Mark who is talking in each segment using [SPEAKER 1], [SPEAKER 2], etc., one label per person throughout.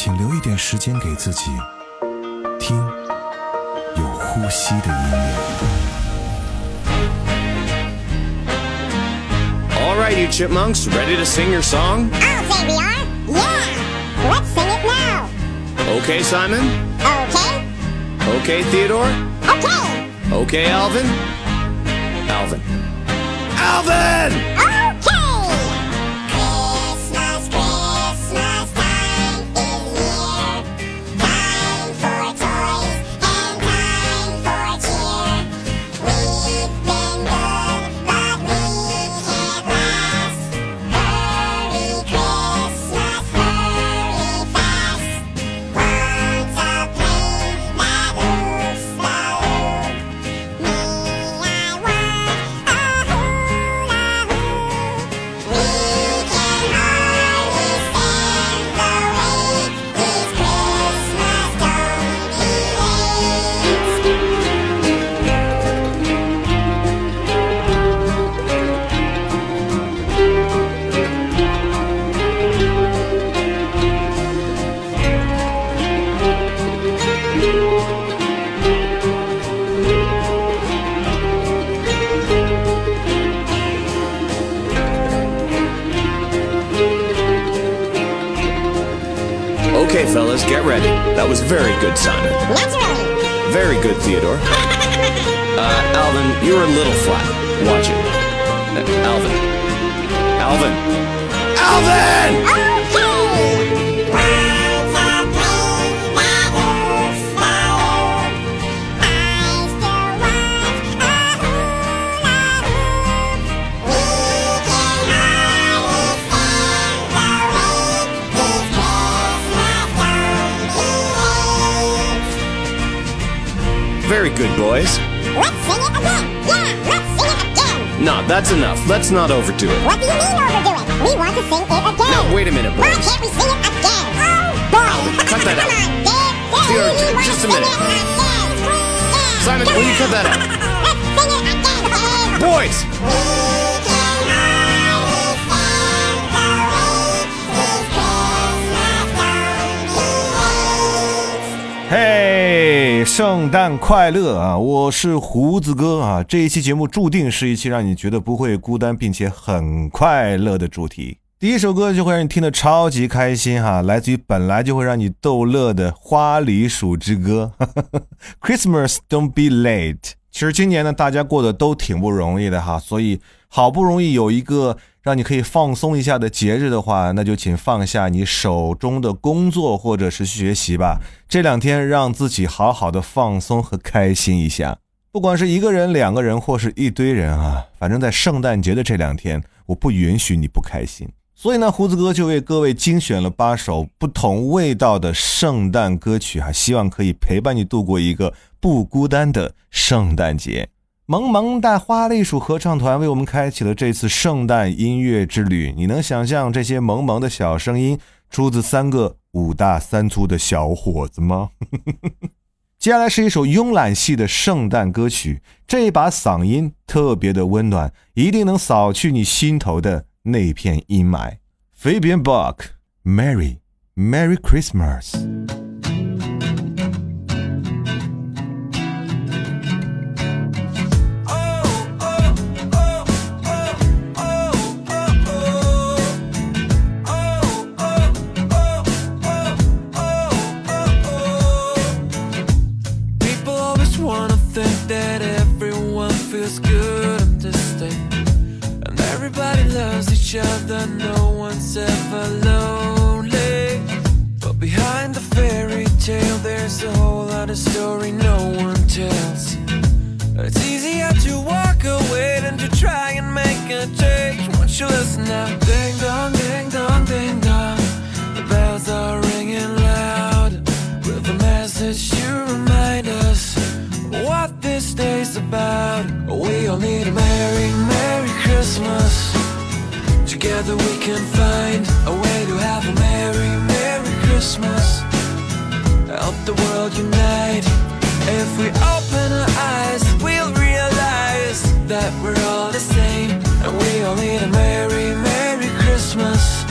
[SPEAKER 1] 请留一点时间给自己，听有呼吸的音乐。
[SPEAKER 2] All right, you chipmunks, ready to sing your song?
[SPEAKER 3] I'll say we are. Yeah. Let's sing it now.
[SPEAKER 2] Okay, Simon?
[SPEAKER 3] Okay.
[SPEAKER 2] Okay, Theodore?
[SPEAKER 3] Okay.
[SPEAKER 2] Okay, Alvin? Alvin. Alvin!
[SPEAKER 3] Okay,
[SPEAKER 2] fellas, get ready. That was very good, Simon.
[SPEAKER 3] Naturally.
[SPEAKER 2] Very good, Theodore. Uh, Alvin, you're a little flat. Watch it. Uh, Alvin. Alvin. Alvin!
[SPEAKER 3] Okay.
[SPEAKER 2] Good, boys.
[SPEAKER 3] Let's sing it again. Yeah, let's sing it again.
[SPEAKER 2] No, that's enough. Let's not overdo it.
[SPEAKER 3] What do you mean overdo it? We want to sing it again.
[SPEAKER 2] Now, wait a minute,
[SPEAKER 3] Why
[SPEAKER 2] boys.
[SPEAKER 3] can't we sing it again? Oh, boy.
[SPEAKER 2] cut that out.
[SPEAKER 3] Come on, Dave. Dave,
[SPEAKER 2] Theo,
[SPEAKER 3] we
[SPEAKER 2] j-
[SPEAKER 3] wanna
[SPEAKER 2] just a minute.
[SPEAKER 3] it again. Yeah,
[SPEAKER 2] Simon, will you cut that out?
[SPEAKER 3] Let's sing it again.
[SPEAKER 2] Boys!
[SPEAKER 1] 圣诞快乐啊！我是胡子哥啊。这一期节目注定是一期让你觉得不会孤单，并且很快乐的主题。第一首歌就会让你听得超级开心哈，来自于本来就会让你逗乐的《花梨鼠之歌》（Christmas Don't Be Late）。其实今年呢，大家过得都挺不容易的哈，所以好不容易有一个让你可以放松一下的节日的话，那就请放下你手中的工作或者是学习吧。这两天让自己好好的放松和开心一下，不管是一个人、两个人或是一堆人啊，反正在圣诞节的这两天，我不允许你不开心。所以呢，胡子哥就为各位精选了八首不同味道的圣诞歌曲啊，希望可以陪伴你度过一个不孤单的圣诞节。萌萌哒花栗鼠合唱团为我们开启了这次圣诞音乐之旅。你能想象这些萌萌的小声音出自三个五大三粗的小伙子吗？接下来是一首慵懒系的圣诞歌曲，这一把嗓音特别的温暖，一定能扫去你心头的那片阴霾。Fabian Bach，Merry Merry Christmas。
[SPEAKER 4] not a story no one tells. It's easier to walk away than to try and make a change. Once you listen now, ding dong, ding dong, ding dong. The bells are ringing loud with a message you remind us what this day's about. We all need a merry, merry Christmas. Together we can find a way to have a merry, merry Christmas. The world unite. If we open our eyes, we'll realize that we're all the same. And we all need a Merry, Merry Christmas.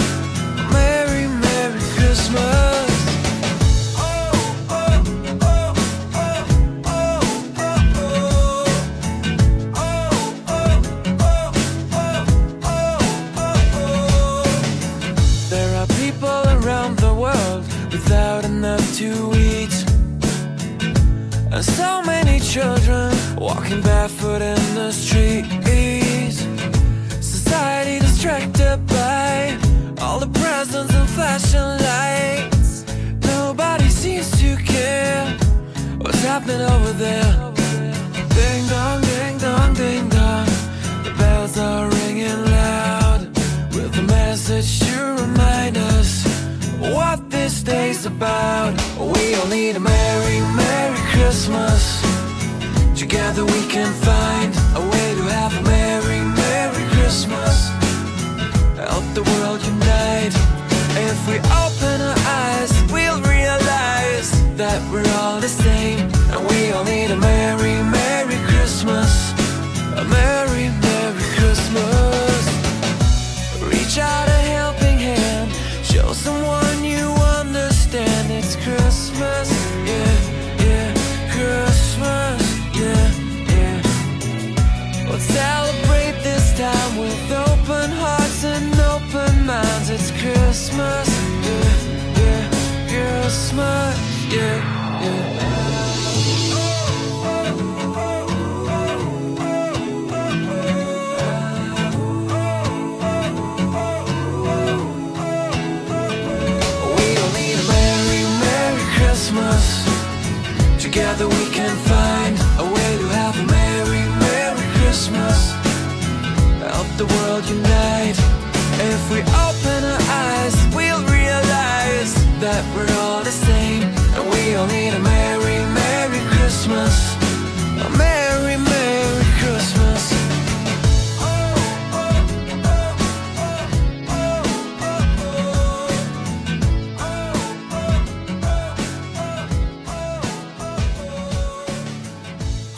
[SPEAKER 4] Merry, Merry Christmas. So many children walking barefoot in the streets. Society distracted by all the presents and flashing lights. Nobody seems to care what's happening over there. Ding dong, ding dong, ding dong. The bells are ringing loud with a message to remind us what this day's about. We all need a Merry, Merry Christmas. Together we can find a way to have a Merry, Merry Christmas. Help the world unite. If we open our eyes, we'll realize that we're all the same.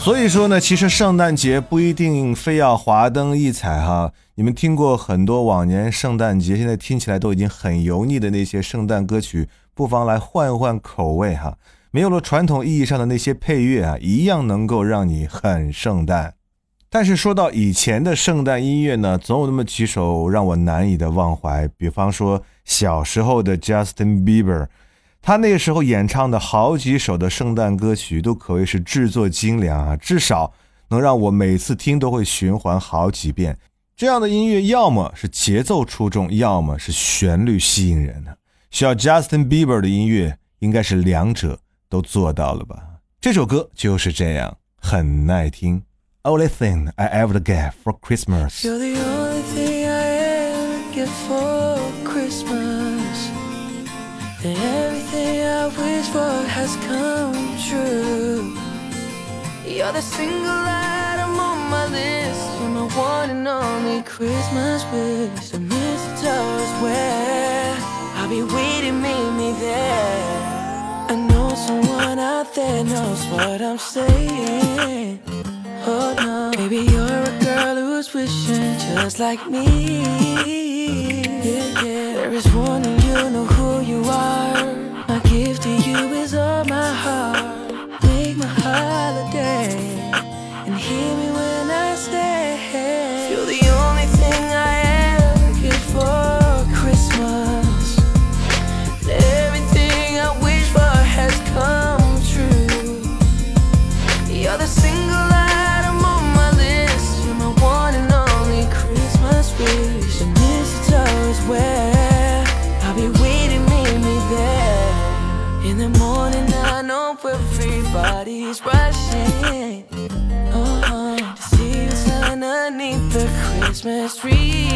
[SPEAKER 1] 所以说呢，其实圣诞节不一定非要华灯异彩哈。你们听过很多往年圣诞节，现在听起来都已经很油腻的那些圣诞歌曲，不妨来换换口味哈。没有了传统意义上的那些配乐啊，一样能够让你很圣诞。但是说到以前的圣诞音乐呢，总有那么几首让我难以的忘怀。比方说小时候的 Justin Bieber，他那个时候演唱的好几首的圣诞歌曲都可谓是制作精良啊，至少能让我每次听都会循环好几遍。这样的音乐要么是节奏出众，要么是旋律吸引人的。需要 Justin Bieber 的音乐应该是两者都做到了吧？这首歌就是这样，很耐听。Only thing I ever get for Christmas。
[SPEAKER 4] You're the only thing I ever get for Christmas. And everything I wish for has come true. You're the single item on my list. You're my one and only Christmas wish. The mistletoe is where I'll be waiting, meet me there. I know someone out there knows what I'm saying. Oh no, baby, you're a girl who's wishing just like me. Yeah, yeah. There is one and you know who are. My gift to you is all my heart. Make my holiday and hear me when Know everybody's rushing. Uh-huh, to see what's underneath the Christmas tree.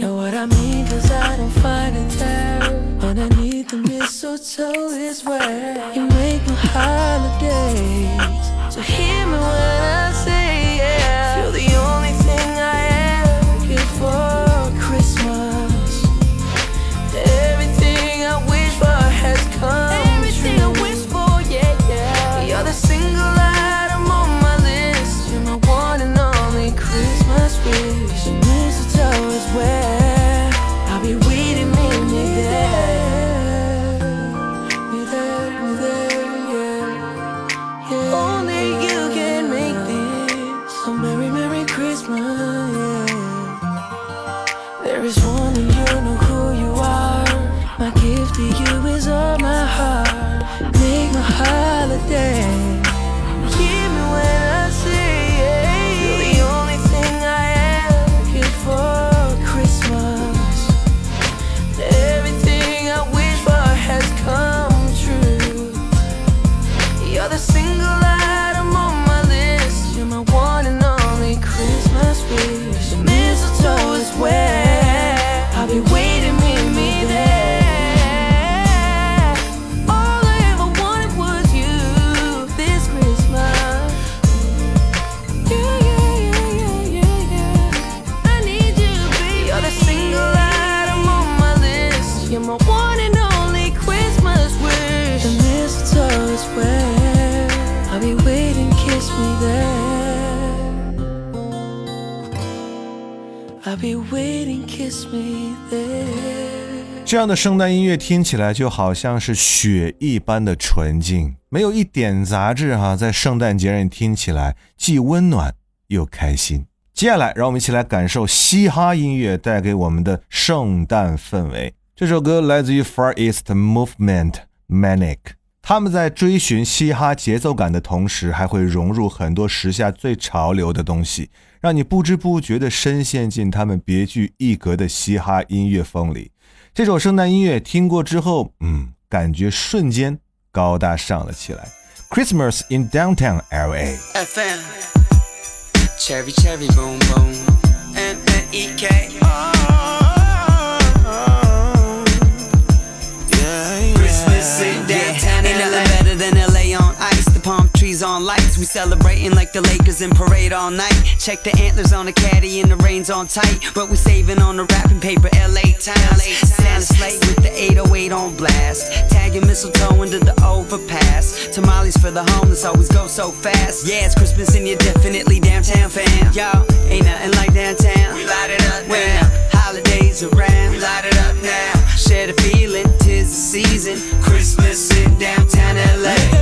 [SPEAKER 4] Know what I mean? Cause I don't find it there. Underneath the mistletoe is where you make my holidays. So hear me when I
[SPEAKER 5] one you know who you are. My gift to you is all my heart. Make my holiday.
[SPEAKER 1] 这样的圣诞音乐听起来就好像是雪一般的纯净，没有一点杂质哈、在圣诞节让你听起来既温暖又开心。接下来，让我们一起来感受嘻哈音乐带给我们的圣诞氛围。这首歌来自于 Far East Movement Manic，他们在追寻嘻哈节奏感的同时，还会融入很多时下最潮流的东西，让你不知不觉地深陷进他们别具一格的嘻哈音乐风里。这首圣诞音乐听过之后，嗯，感觉瞬间高大上了起来。Christmas in Downtown LA。
[SPEAKER 6] FM. The palm trees on lights. We celebrating like the Lakers in parade all night. Check the antlers on the caddy and the reins on tight. But we saving on the wrapping paper. LA town. Santa sleigh with the 808 on blast. Tagging mistletoe into the overpass. Tamales for the homeless always go so fast. Yeah, it's Christmas and you're definitely downtown fam. Yo, ain't nothing like downtown. We light it up when the holidays around. We light it up now. Share the feeling, tis the season. Christmas downtown LA.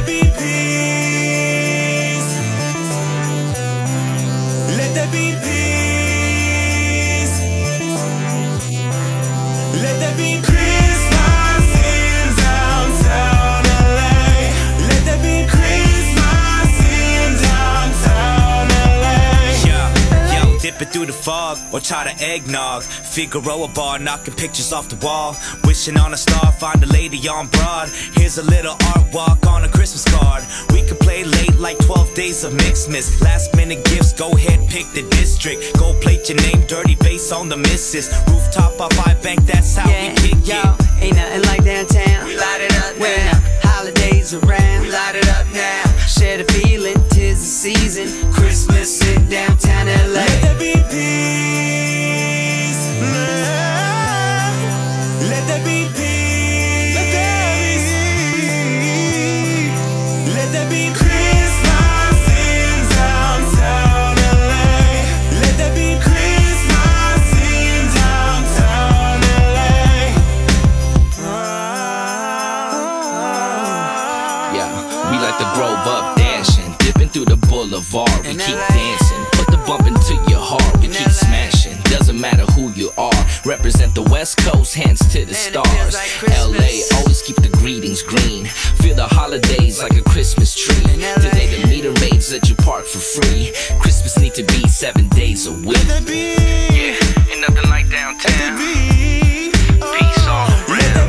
[SPEAKER 7] Yo, through the fog or try to eggnog. Figaro a bar, knocking pictures off the wall. Wishing on a star, find a lady on broad. Here's a little art walk on a Christmas card. We could play late like 12 days of Mixmas. Last minute gifts, go ahead, pick the district. Go plate your name, dirty bass on the missus. Rooftop up I bank, that's how
[SPEAKER 6] Yeah,
[SPEAKER 7] we kick
[SPEAKER 6] yo,
[SPEAKER 7] it.
[SPEAKER 6] ain't nothing like downtown. We light it up when the holidays around. We light it up now. Share the feeling, tis the season. Christmas in downtown LA.
[SPEAKER 8] Let there be peace.
[SPEAKER 9] Represent the West Coast, hands to the stars.
[SPEAKER 6] feels like Christmas.
[SPEAKER 9] LA, always keep the greetings green. Feel the holidays like a Christmas tree. Today the meter maids let you park for free. Christmas need to be seven days a week.
[SPEAKER 8] Let there be
[SPEAKER 9] Yeah, ain't nothing like downtown.
[SPEAKER 8] peace.
[SPEAKER 9] All around.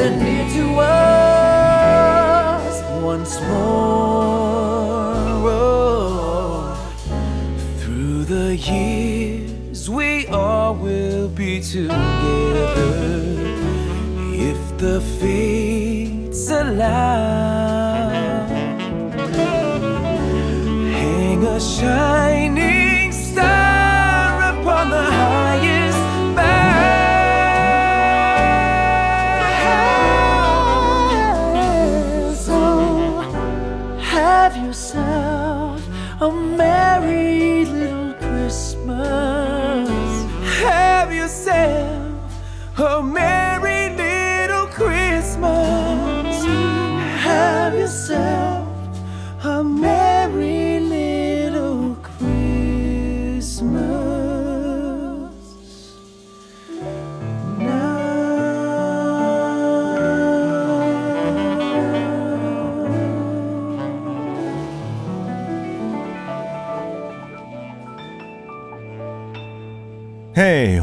[SPEAKER 10] gather near to us once more. Oh. Through the years, we all will be together if the fates allow. Hang a shining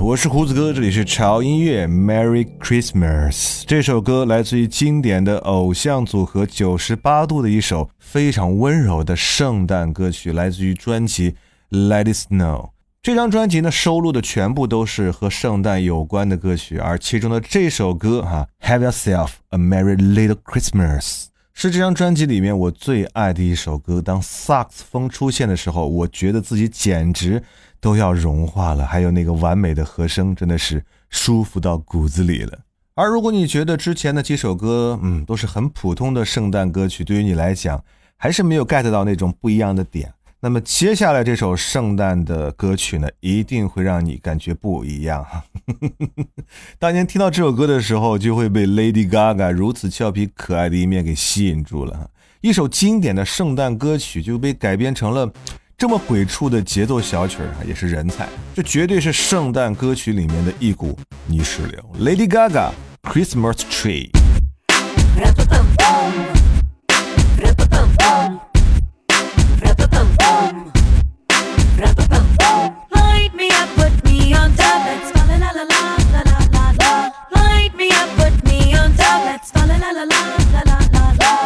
[SPEAKER 1] 我是胡子哥，这里是潮音乐，Merry Christmas。这首歌来自于经典的偶像组合九十八度的一首非常温柔的圣诞歌曲，来自于专辑《Let It Snow》。这张专辑呢，收录的全部都是和圣诞有关的歌曲，而其中的这首歌哈、Have Yourself a Merry Little Christmas。是这张专辑里面我最爱的一首歌。当萨克斯风出现的时候，我觉得自己简直都要融化了。还有那个完美的和声，真的是舒服到骨子里了。而如果你觉得之前的几首歌，嗯，都是很普通的圣诞歌曲，对于你来讲还是没有 get 到那种不一样的点，那么接下来这首圣诞的歌曲呢，一定会让你感觉不一样。当年听到这首歌的时候，就会被 Lady Gaga 如此俏皮可爱的一面给吸引住了。一首经典的圣诞歌曲就被改编成了这么鬼畜的节奏小曲儿啊，也是人才，这绝对是圣诞歌曲里面的一股泥石流。Lady Gaga Christmas Tree。
[SPEAKER 11] Light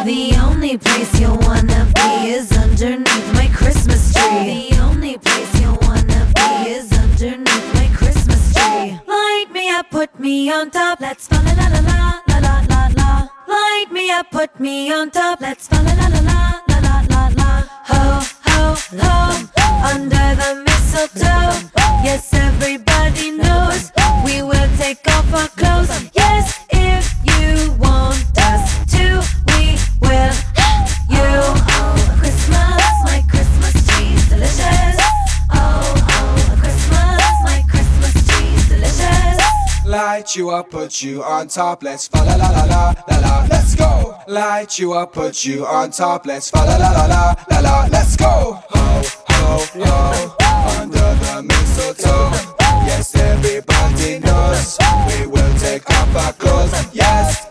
[SPEAKER 11] The only place you wanna be. Put me on top. Let's fa la la la la la la la. Light me up, put me on top. Let's fa la la la la la la la la. Ho ho ho,
[SPEAKER 12] up, put you on top. Let's fa la la la la la la. Let's go. Light you up, put you on top. Let's fa la la la la la la. Let's go. Ho ho ho. Under the mistletoe. Yes, everybody knows we will take off our clothes. Yes,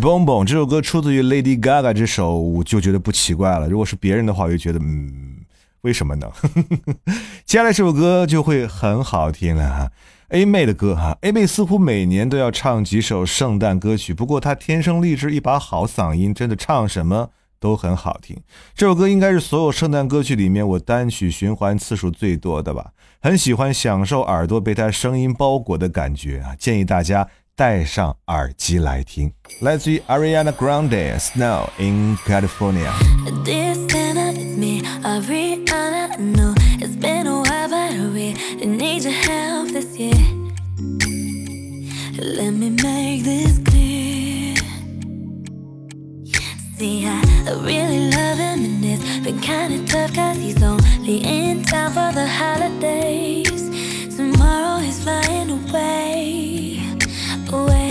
[SPEAKER 11] Boom Boom
[SPEAKER 1] 这首歌出自于 Lady Gaga 这首，我就觉得不奇怪了。如果是别人的话，我就觉得嗯，为什么呢？接下来这首歌就会很好听了哈。A 妹的歌哈，A 妹似乎每年都要唱几首圣诞歌曲，不过她天生丽质一把好嗓音，真的唱什么都很好听。这首歌应该是所有圣诞歌曲里面我单曲循环次数最多的吧，很喜欢享受耳朵被她声音包裹的感觉啊，建议大家戴上耳机来听。来自于 Ariana Grande Snow in California。
[SPEAKER 11] Dear Santa, it's me, Ariana. I know it's been a while, but I really need your help this year. Let me make this clear. See, I, I really love him, and it's been kinda tough, cause he's only in town for the holidays. Tomorrow he's flying away, away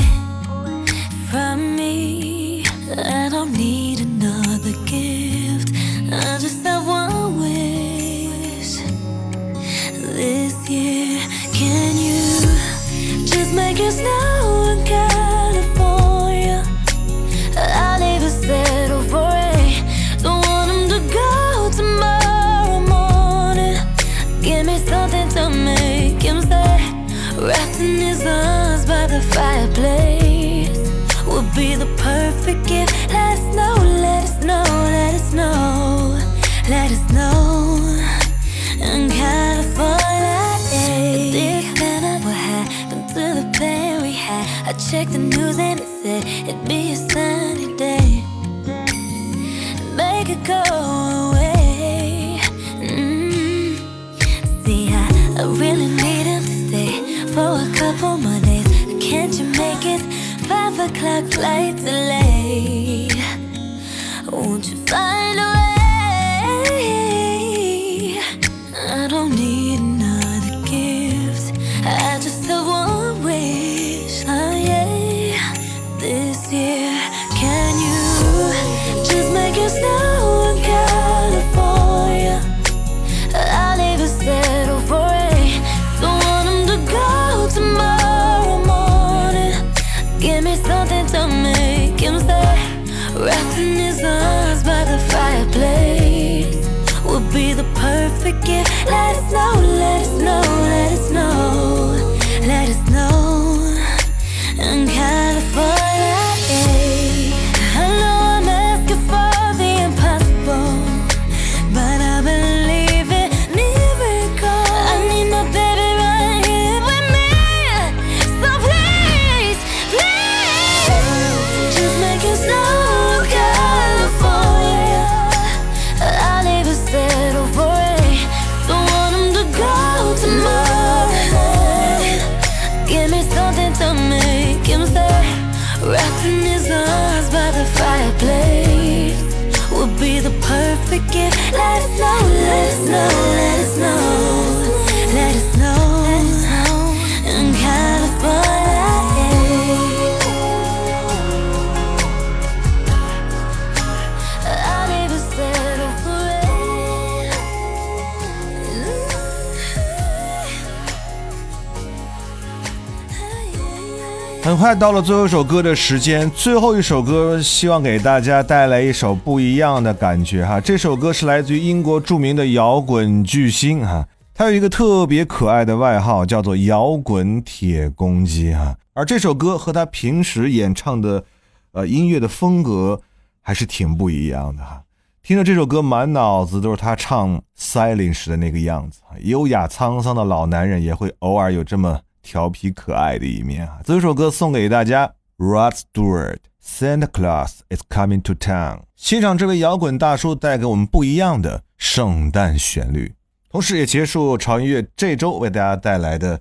[SPEAKER 11] from me. I don't need another gift. I just have one wish this year. Can you just make it snow in California? I'll even settle for rain. Don't want him to go tomorrow morning. Give me something to make him stay. Wrapped in his arms by the fireplace would be the perfect gift. Let us know, let us know, let us know, let us know. In California, dear Santa, what happened to the plan we had? I checked the news and it said it'd be a sunny day. Make it go o'clock flight delay? Let us know, let us know, give. Let us know, let us know, let us know, let us know. In California,
[SPEAKER 1] 很快到了最后一首歌的时间，最后一首歌希望给大家带来一首不一样的感觉哈。这首歌是来自于英国著名的摇滚巨星哈，他有一个特别可爱的外号，叫做“摇滚铁公鸡”哈。而这首歌和他平时演唱的呃音乐的风格还是挺不一样的哈。听着这首歌，满脑子都是他唱《Silent》时的那个样子，优雅沧桑的老男人也会偶尔有这么调皮可爱的一面啊。这首歌送给大家，Rod Stewart，Santa Claus is coming to town。欣赏这位摇滚大叔带给我们不一样的圣诞旋律，同时也结束潮音乐这周为大家带来的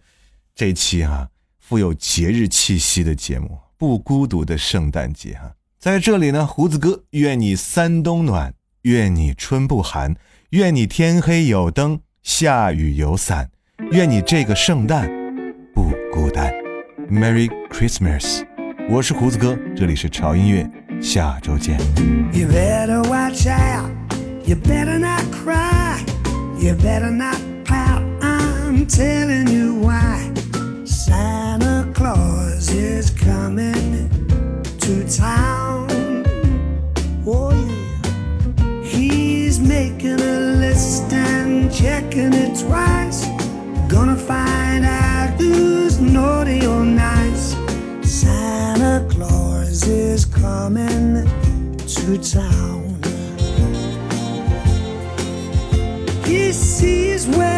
[SPEAKER 1] 这期哈、富有节日气息的节目《不孤独的圣诞节》哈。在这里呢，胡子哥愿你三冬暖，愿你春不寒，愿你天黑有灯，下雨有伞，愿你这个圣诞不孤单。Merry Christmas！我是胡子哥，这里是潮音乐，下周见。
[SPEAKER 13] You better watch out. You better not cry. You better not pout. I'm telling you why. Santa Claus is coming to town. Oh, yeah. He's making a list and checking it twice. Gonna find out who's naughty or nice. Santa Claus is coming to town. He sees when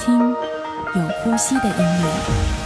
[SPEAKER 14] 听有呼吸的音乐。